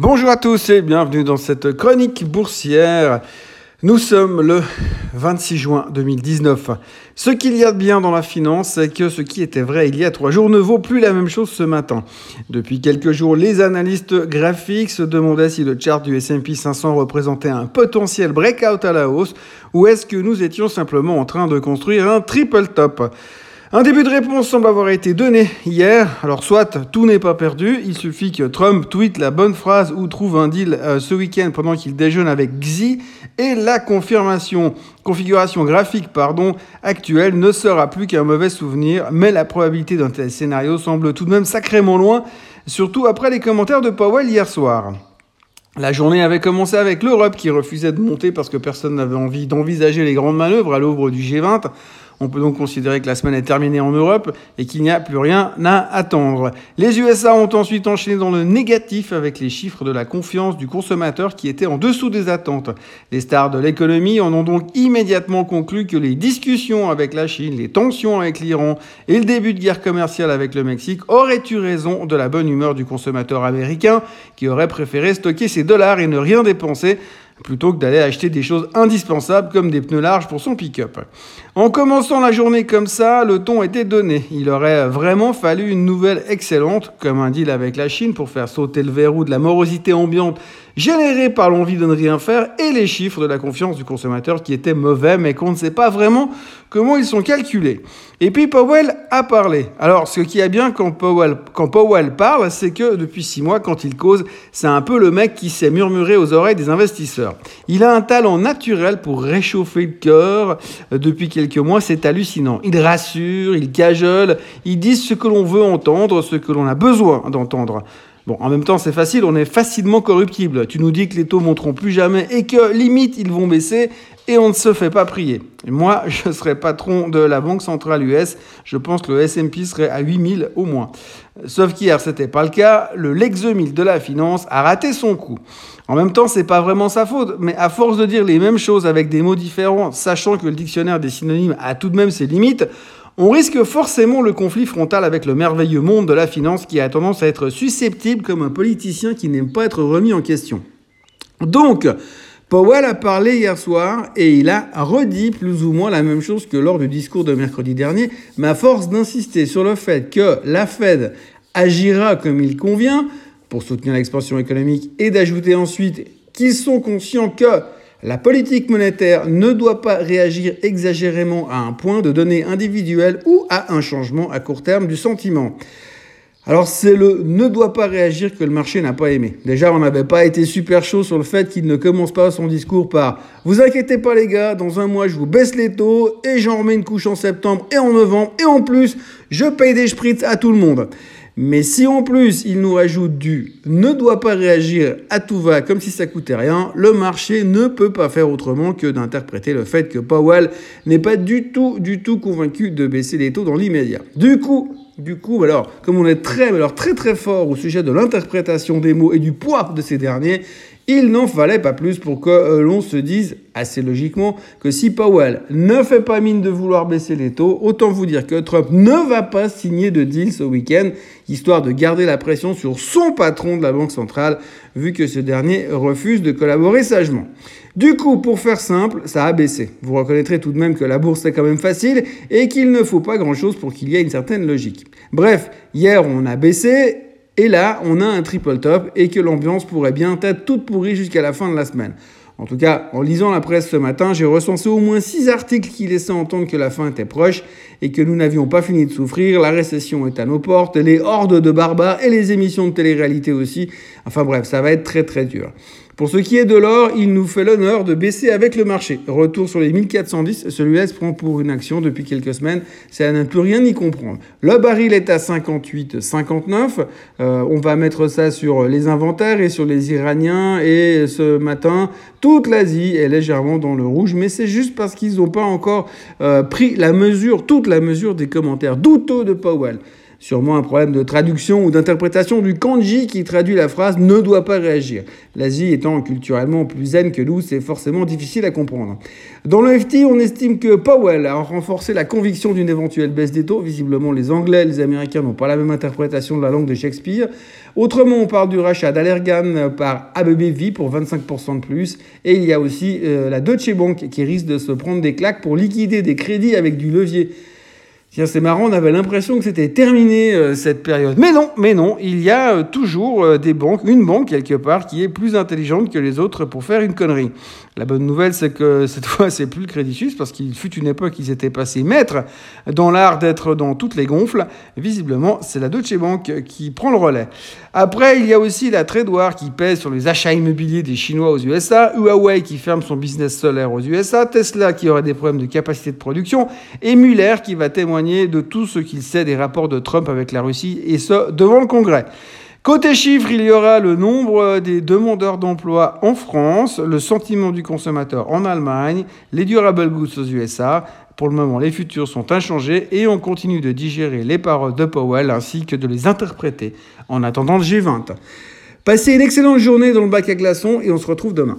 Bonjour à tous et bienvenue dans cette chronique boursière. Nous sommes le 26 juin 2019. Ce qu'il y a de bien dans la finance, c'est que ce qui était vrai il y a trois jours ne vaut plus la même chose ce matin. Depuis quelques jours, les analystes graphiques se demandaient si le chart du S&P 500 représentait un potentiel breakout à la hausse ou est-ce que nous étions simplement en train de construire un triple top. Un début de réponse semble avoir été donné hier. Alors soit tout n'est pas perdu, il suffit que Trump tweete la bonne phrase ou trouve un deal euh, ce week-end pendant qu'il déjeune avec Xi et la confirmation, configuration graphique pardon, actuelle ne sera plus qu'un mauvais souvenir, mais la probabilité d'un tel scénario semble tout de même sacrément loin, surtout après les commentaires de Powell hier soir. La journée avait commencé avec l'Europe qui refusait de monter parce que personne n'avait envie d'envisager les grandes manœuvres à l'aube du G20. On peut donc considérer que la semaine est terminée en Europe et qu'il n'y a plus rien à attendre. Les USA ont ensuite enchaîné dans le négatif avec les chiffres de la confiance du consommateur qui étaient en dessous des attentes. Les stars de l'économie en ont donc immédiatement conclu que les discussions avec la Chine, les tensions avec l'Iran et le début de guerre commerciale avec le Mexique auraient eu raison de la bonne humeur du consommateur américain qui aurait préféré stocker ses dollars et ne rien dépenser plutôt que d'aller acheter des choses indispensables comme des pneus larges pour son pick-up. En commençant la journée comme ça, le ton était donné. Il aurait vraiment fallu une nouvelle excellente, comme un deal avec la Chine pour faire sauter le verrou de la morosité ambiante générée par l'envie de ne rien faire et les chiffres de la confiance du consommateur qui étaient mauvais mais qu'on ne sait pas vraiment comment ils sont calculés. Et puis Powell a parlé. Alors ce qui est bien quand Powell, quand Powell parle, c'est que depuis six mois, quand il cause, c'est un peu le mec qui sait murmurer aux oreilles des investisseurs. Il a un talent naturel pour réchauffer le cœur. Depuis quelques mois, c'est hallucinant. Il rassure, il cajole, il dit ce que l'on veut entendre, ce que l'on a besoin d'entendre. Bon, en même temps, c'est facile, on est facilement corruptible. Tu nous dis que les taux monteront plus jamais et que limite ils vont baisser et on ne se fait pas prier. moi, je serais patron de la Banque Centrale US, je pense que le S&P serait à 8000 au moins. Sauf qu'hier, c'était pas le cas, le Lex 2000 de la finance a raté son coup. En même temps, c'est pas vraiment sa faute, mais à force de dire les mêmes choses avec des mots différents, sachant que le dictionnaire des synonymes a tout de même ses limites, on risque forcément le conflit frontal avec le merveilleux monde de la finance qui a tendance à être susceptible comme un politicien qui n'aime pas être remis en question. Donc, Powell a parlé hier soir et il a redit plus ou moins la même chose que lors du discours de mercredi dernier, mais à force d'insister sur le fait que la Fed agira comme il convient pour soutenir l'expansion économique et d'ajouter ensuite qu'ils sont conscients que la politique monétaire ne doit pas réagir exagérément à un point de données individuelles ou à un changement à court terme du sentiment. Alors c'est le ne doit pas réagir que le marché n'a pas aimé. Déjà, on n'avait pas été super chaud sur le fait qu'il ne commence pas son discours par Vous inquiétez pas les gars, dans un mois je vous baisse les taux et j'en remets une couche en septembre et en novembre et en plus je paye des spritz à tout le monde. Mais si en plus il nous rajoute du ne doit pas réagir à tout va comme si ça coûtait rien, le marché ne peut pas faire autrement que d'interpréter le fait que Powell n'est pas du tout, du tout convaincu de baisser les taux dans l'immédiat. Du coup, du coup, alors, comme on est très, alors très très fort au sujet de l'interprétation des mots et du poids de ces derniers, il n'en fallait pas plus pour que euh, l'on se dise assez logiquement que si Powell ne fait pas mine de vouloir baisser les taux, autant vous dire que Trump ne va pas signer de deal ce week-end, histoire de garder la pression sur son patron de la Banque centrale, vu que ce dernier refuse de collaborer sagement. Du coup, pour faire simple, ça a baissé. Vous reconnaîtrez tout de même que la bourse est quand même facile et qu'il ne faut pas grand-chose pour qu'il y ait une certaine logique. Bref, hier on a baissé et là, on a un triple top et que l'ambiance pourrait bien être toute pourrie jusqu'à la fin de la semaine. En tout cas, en lisant la presse ce matin, j'ai recensé au moins 6 articles qui laissaient entendre que la fin était proche et que nous n'avions pas fini de souffrir. La récession est à nos portes, les hordes de barbares et les émissions de télé-réalité aussi. Enfin bref, ça va être très très dur. Pour ce qui est de l'or, il nous fait l'honneur de baisser avec le marché. Retour sur les 1410, celui-là se prend pour une action depuis quelques semaines, ça ne peut rien y comprendre. Le baril est à 58,59, euh, on va mettre ça sur les inventaires et sur les Iraniens, et ce matin, toute l'Asie est légèrement dans le rouge, mais c'est juste parce qu'ils n'ont pas encore euh, pris la mesure, toute la mesure des commentaires douteux de Powell. Sûrement un problème de traduction ou d'interprétation du kanji qui traduit la phrase ne doit pas réagir. L'Asie étant culturellement plus zen que nous, c'est forcément difficile à comprendre. Dans le FT, on estime que Powell a renforcé la conviction d'une éventuelle baisse des taux. Visiblement, les Anglais et les Américains n'ont pas la même interprétation de la langue de Shakespeare. Autrement, on parle du rachat d'Allergan par ABBV pour 25% de plus. Et il y a aussi euh, la Deutsche Bank qui risque de se prendre des claques pour liquider des crédits avec du levier. C'est marrant, on avait l'impression que c'était terminé euh, cette période. Mais non, mais non, il y a euh, toujours euh, des banques, une banque quelque part qui est plus intelligente que les autres pour faire une connerie. La bonne nouvelle, c'est que cette fois, c'est plus le Crédit Suisse parce qu'il fut une époque, ils étaient passés maîtres dans l'art d'être dans toutes les gonfles. Visiblement, c'est la Deutsche Bank qui prend le relais. Après, il y a aussi la War qui pèse sur les achats immobiliers des Chinois aux USA, Huawei qui ferme son business solaire aux USA, Tesla qui aurait des problèmes de capacité de production et Muller qui va de tout ce qu'il sait des rapports de Trump avec la Russie, et ce, devant le Congrès. Côté chiffres, il y aura le nombre des demandeurs d'emploi en France, le sentiment du consommateur en Allemagne, les durable goods aux USA. Pour le moment, les futurs sont inchangés et on continue de digérer les paroles de Powell ainsi que de les interpréter en attendant le G20. Passez une excellente journée dans le bac à glaçons et on se retrouve demain.